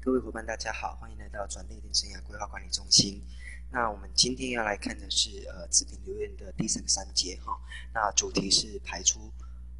各位伙伴，大家好，欢迎来到转捩点生涯规划管理中心。那我们今天要来看的是呃子平流年的第三个三节哈。那主题是排出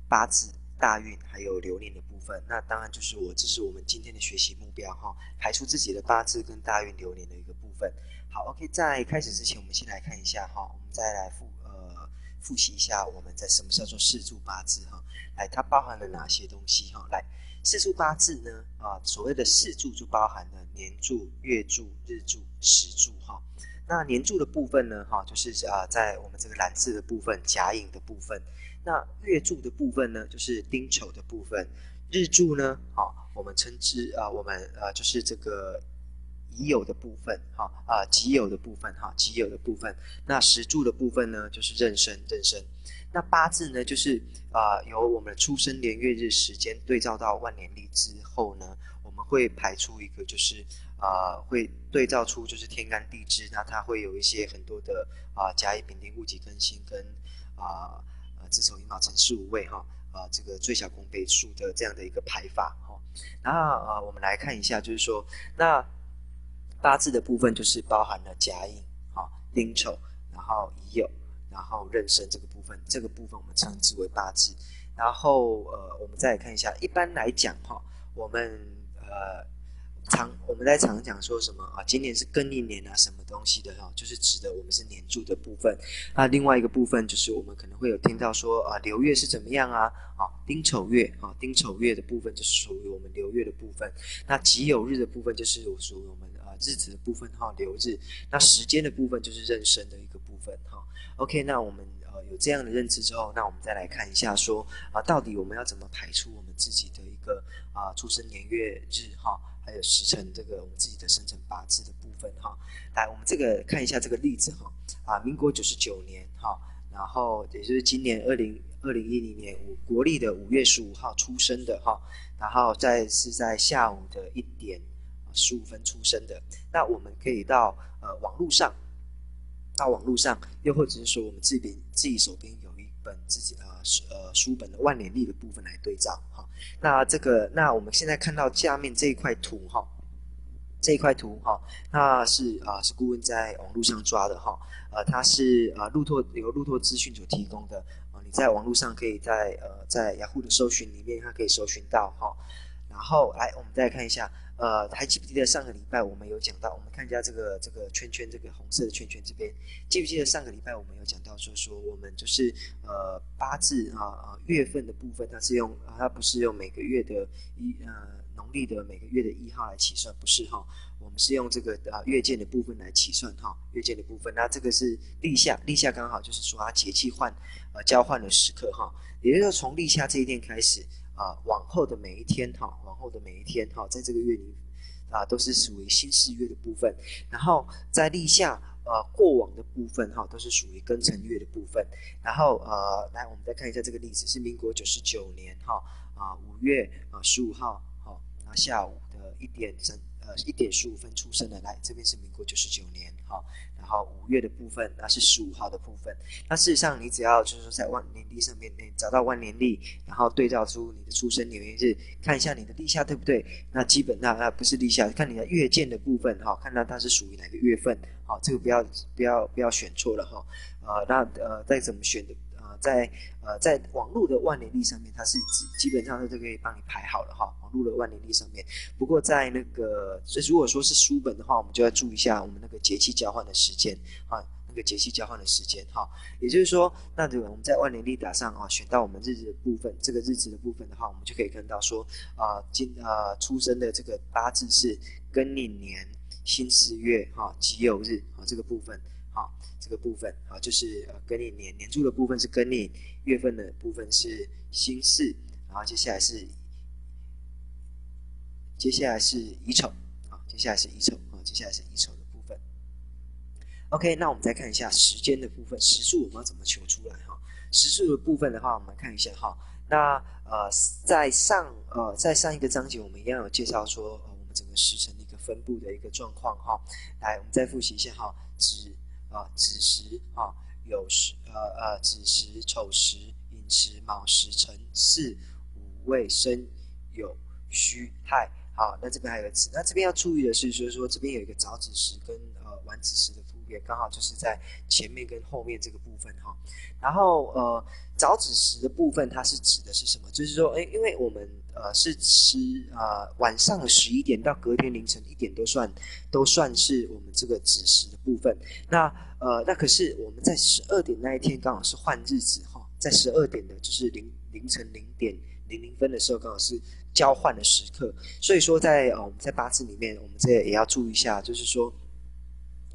八字大运还有流年的部分。那当然就是我这是我们今天的学习目标哈，排出自己的八字跟大运流年的一个部分。好，OK，在开始之前，我们先来看一下哈，我们再来复呃复习一下我们在什么叫做四柱八字哈。来，它包含了哪些东西哈？来。四柱八字呢，啊，所谓的四柱就包含了年柱、月柱、日柱、时柱，哈。那年柱的部分呢，哈，就是啊，在我们这个蓝字的部分，甲寅的部分。那月柱的部分呢，就是丁丑的部分。日柱呢，好，我们称之啊，我们啊，就是这个已有的部分，哈，啊，己有的部分，哈，己有的部分。那时柱的部分呢，就是壬申，壬申。那八字呢，就是啊、由我们的出生年月日时间对照到万年历之后呢，我们会排出一个，就是啊、会对照出就是天干地支，那它会有一些很多的啊甲乙丙丁戊己庚辛跟啊呃子丑寅卯辰巳午未哈啊这个最小公倍数的这样的一个排法哈。然后啊，我们来看一下，就是说那八字的部分就是包含了甲寅、哈丁丑，然后乙酉。然后壬申这个部分，这个部分我们称之为八字。然后呃，我们再来看一下，一般来讲哈，我们呃常我们在常讲说什么啊？今年是庚寅年啊，什么东西的哈？就是指的我们是年柱的部分。那另外一个部分就是我们可能会有听到说啊，流月是怎么样啊？啊，丁丑月啊，丁丑月的部分就是属于我们流月的部分。那己酉日的部分就是属于我们日子的部分哈，流日。那时间的部分就是妊娠的一个部分哈。OK，那我们呃有这样的认知之后，那我们再来看一下说啊，到底我们要怎么排出我们自己的一个啊出生年月日哈，还有时辰这个我们自己的生辰八字的部分哈。来，我们这个看一下这个例子哈啊，民国九十九年哈，然后也就是今年二零二零一零年五国历的五月十五号出生的哈，然后再是在下午的一点十五分出生的，那我们可以到呃网络上。到网络上，又或者是说我们自己自己手边有一本自己的呃书本的万年历的部分来对照哈。那这个，那我们现在看到下面这一块图哈，这一块图哈，那是啊是顾问在网络上抓的哈，呃，它是啊路透由路透资讯所提供的啊，你在网络上可以在呃在雅虎的搜寻里面，它可以搜寻到哈。然后来，我们再看一下。呃，还记不记得上个礼拜我们有讲到？我们看一下这个这个圈圈，这个红色的圈圈这边，记不记得上个礼拜我们有讲到说说我们就是呃八字啊啊月份的部分，它是用它不是用每个月的一呃农历的每个月的一号来起算，不是哈，我们是用这个啊月见的部分来起算哈，月见的部分，那这个是立夏，立夏刚好就是说它节气换呃交换的时刻哈，也就是说从立夏这一天开始。啊，往后的每一天哈，往后的每一天哈，在这个月里啊，都是属于新四月的部分。然后在立夏呃过往的部分哈，都是属于庚辰月的部分。然后呃，来我们再看一下这个例子，是民国九十九年哈啊五月啊十五号哈，那下午的一点整呃一点十五分出生的。来这边是民国九十九年哈。好，五月的部分，那是十五号的部分。那事实上，你只要就是说在万年历上面，你找到万年历，然后对照出你的出生年月日，看一下你的立夏对不对？那基本上那不是立夏，看你的月见的部分哈，看到它是属于哪个月份。好，这个不要不要不要选错了哈。呃，那呃再怎么选的？在呃，在网络的万年历上面，它是基本上是都可以帮你排好了哈。网络的万年历上面，不过在那个，所以如果说是书本的话，我们就要注意一下我们那个节气交换的时间啊，那个节气交换的时间哈。也就是说，那这个我们在万年历打上啊，选到我们日子的部分，这个日子的部分的话，我们就可以看到说啊，今啊出生的这个八字是庚寅年辛巳月哈己酉日啊这个部分。好，这个部分啊，就是呃，庚寅年年柱的部分是庚寅，月份的部分是辛巳，然后接下来是接下来是乙丑，啊，接下来是乙丑，啊，接下来是乙丑的部分。OK，那我们再看一下时间的部分，时数我们要怎么求出来哈？时数的部分的话，我们看一下哈。那呃，在上呃，在上一个章节我们一样有介绍说，呃，我们整个时辰的一个分布的一个状况哈。来，我们再复习一下哈，子。啊，子时啊，酉时，呃呃，子时、丑时、寅时、卯时、辰巳、午未、申酉戌亥，好，那这边还有个子，那这边要注意的是，就是说这边有一个早子时跟晚子时的突变，刚好就是在前面跟后面这个部分哈。然后呃早子时的部分，它是指的是什么？就是说，哎，因为我们呃是吃呃晚上十一点到隔天凌晨一点都算都算是我们这个子时的部分。那呃那可是我们在十二点那一天刚好是换日子哈，在十二点的就是凌凌晨零点零零分的时候刚好是。交换的时刻，所以说在呃我们在八字里面，我们这也要注意一下，就是说，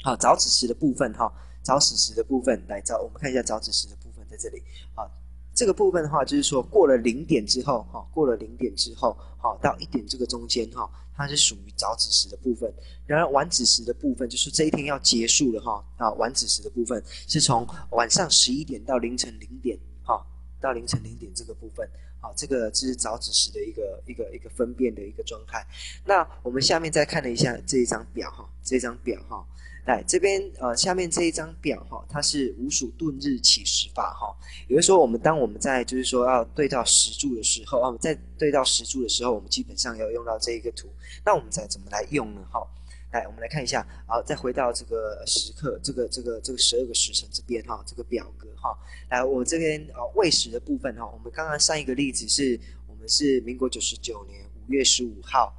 好早子时的部分哈，早子时的部分来早，我们看一下早子时的部分在这里啊，这个部分的话就是说过了零点之后哈，过了零点之后，好到一点这个中间哈，它是属于早子时的部分。然而晚子时的部分就是这一天要结束了哈啊，晚子时的部分是从晚上十一点到凌晨零点哈，到凌晨零点这个部分。好，这个是早子时的一个一个一个分辨的一个状态。那我们下面再看了一下这一张表哈，这张表哈，来这边呃下面这一张表哈，它是五鼠遁日起时法哈。也就是说，我们当我们在就是说要对照时柱的时候啊，在对照时柱的时候，我们基本上要用到这一个图。那我们再怎么来用呢？哈。来，我们来看一下，好，再回到这个时刻，这个这个这个十二个时辰这边哈，这个表格哈。来，我这边呃未时的部分哈，我们刚刚上一个例子是我们是民国九十九年五月十五号，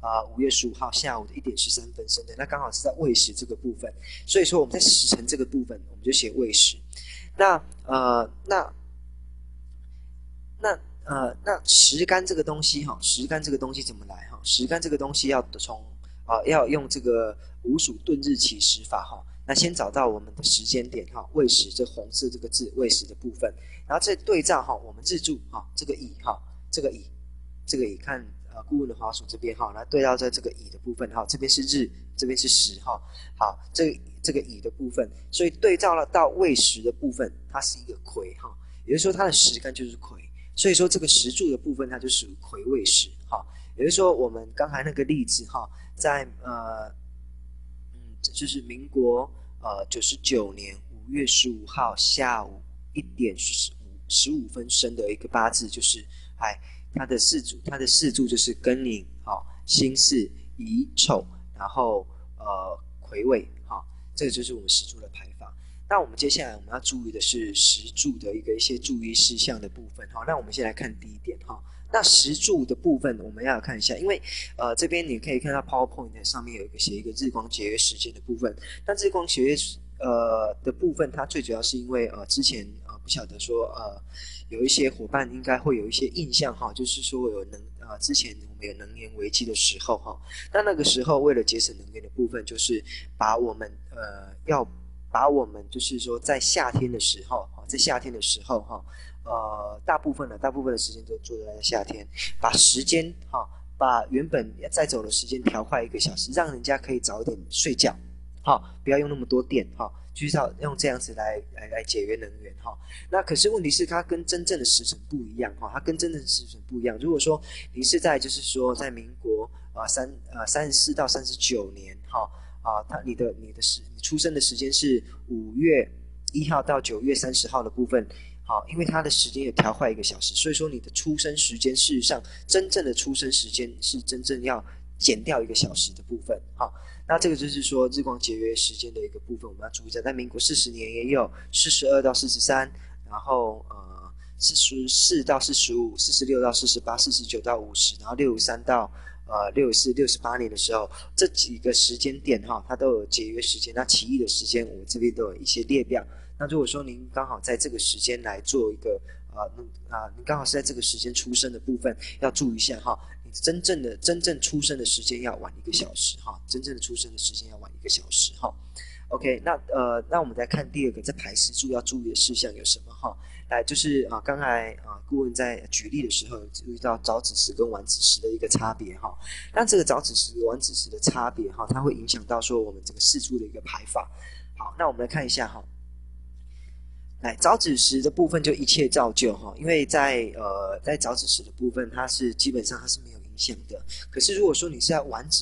啊五月十五号下午的一点十三分生的，那刚好是在未时这个部分，所以说我们在时辰这个部分，我们就写未时。那呃那那呃那时干这个东西哈，时干这个东西怎么来哈？时干这个东西要从啊，要用这个五鼠遁日起时法哈。那先找到我们的时间点哈，未时这红色这个字未时的部分，然后再对照哈我们日柱哈这个乙哈这个乙这个乙看顾问的滑鼠这边哈，来对照在这个乙的部分哈，这边是日，这边是时哈。好，这个这个乙的部分，所以对照了到未时的部分，它是一个癸哈，也就是说它的时干就是癸，所以说这个时柱的部分它就属于癸未时哈。也就是说我们刚才那个例子哈。在呃，嗯，这就是民国呃九十九年五月十五号下午一点十五十五分生的一个八字，就是哎，他的四柱，他的四柱就是庚寅、好、辛巳、乙丑，然后呃癸未，好，这个就是我们时柱的排法。那我们接下来我们要注意的是时柱的一个一些注意事项的部分，好，那我们先来看第一点哈。那时柱的部分，我们要看一下，因为呃这边你可以看到 PowerPoint 上面有一个写一个日光节约时间的部分。那日光节约呃的部分，它最主要是因为呃之前不晓得说呃有一些伙伴应该会有一些印象哈，就是说有能呃之前我们有能源危机的时候哈，那那个时候为了节省能源的部分，就是把我们呃要把我们就是说在夏天的时候，在夏天的时候哈。呃，大部分的大部分的时间都做在夏天，把时间哈，把原本在走的时间调快一个小时，让人家可以早一点睡觉，哈，不要用那么多电哈，就是要用这样子来来来节约能源哈。那可是问题是它跟真正的时辰不一样哈，它跟真正的时辰不一样。如果说你是在就是说在民国啊三呃三十四到三十九年哈啊，它你的你的时你出生的时间是五月一号到九月三十号的部分。好，因为它的时间也调快一个小时，所以说你的出生时间事实上真正的出生时间是真正要减掉一个小时的部分。好，那这个就是说日光节约时间的一个部分，我们要注意一下。在民国四十年也有四十二到四十三，然后呃四十四到四十五，四十六到四十八，四十九到五十，然后六十三到呃六十四、六十八年的时候，这几个时间点哈，它都有节约时间。那其余的时间，我这边都有一些列表。那如果说您刚好在这个时间来做一个啊，那啊，您刚好是在这个时间出生的部分，要注意一下哈，真正的真正出生的时间要晚一个小时哈，真正的出生的时间要晚一个小时哈。OK，那呃，那我们再看第二个，在排时柱要注意的事项有什么哈？来，就是啊，刚才啊，顾问在举例的时候注意到早子时跟晚子时的一个差别哈。那这个早子时晚子时的差别哈，它会影响到说我们这个时柱的一个排法。好，那我们来看一下哈。来早子时的部分就一切照旧哈，因为在呃在早子时的部分，它是基本上它是没有想的。可是如果说你是要完成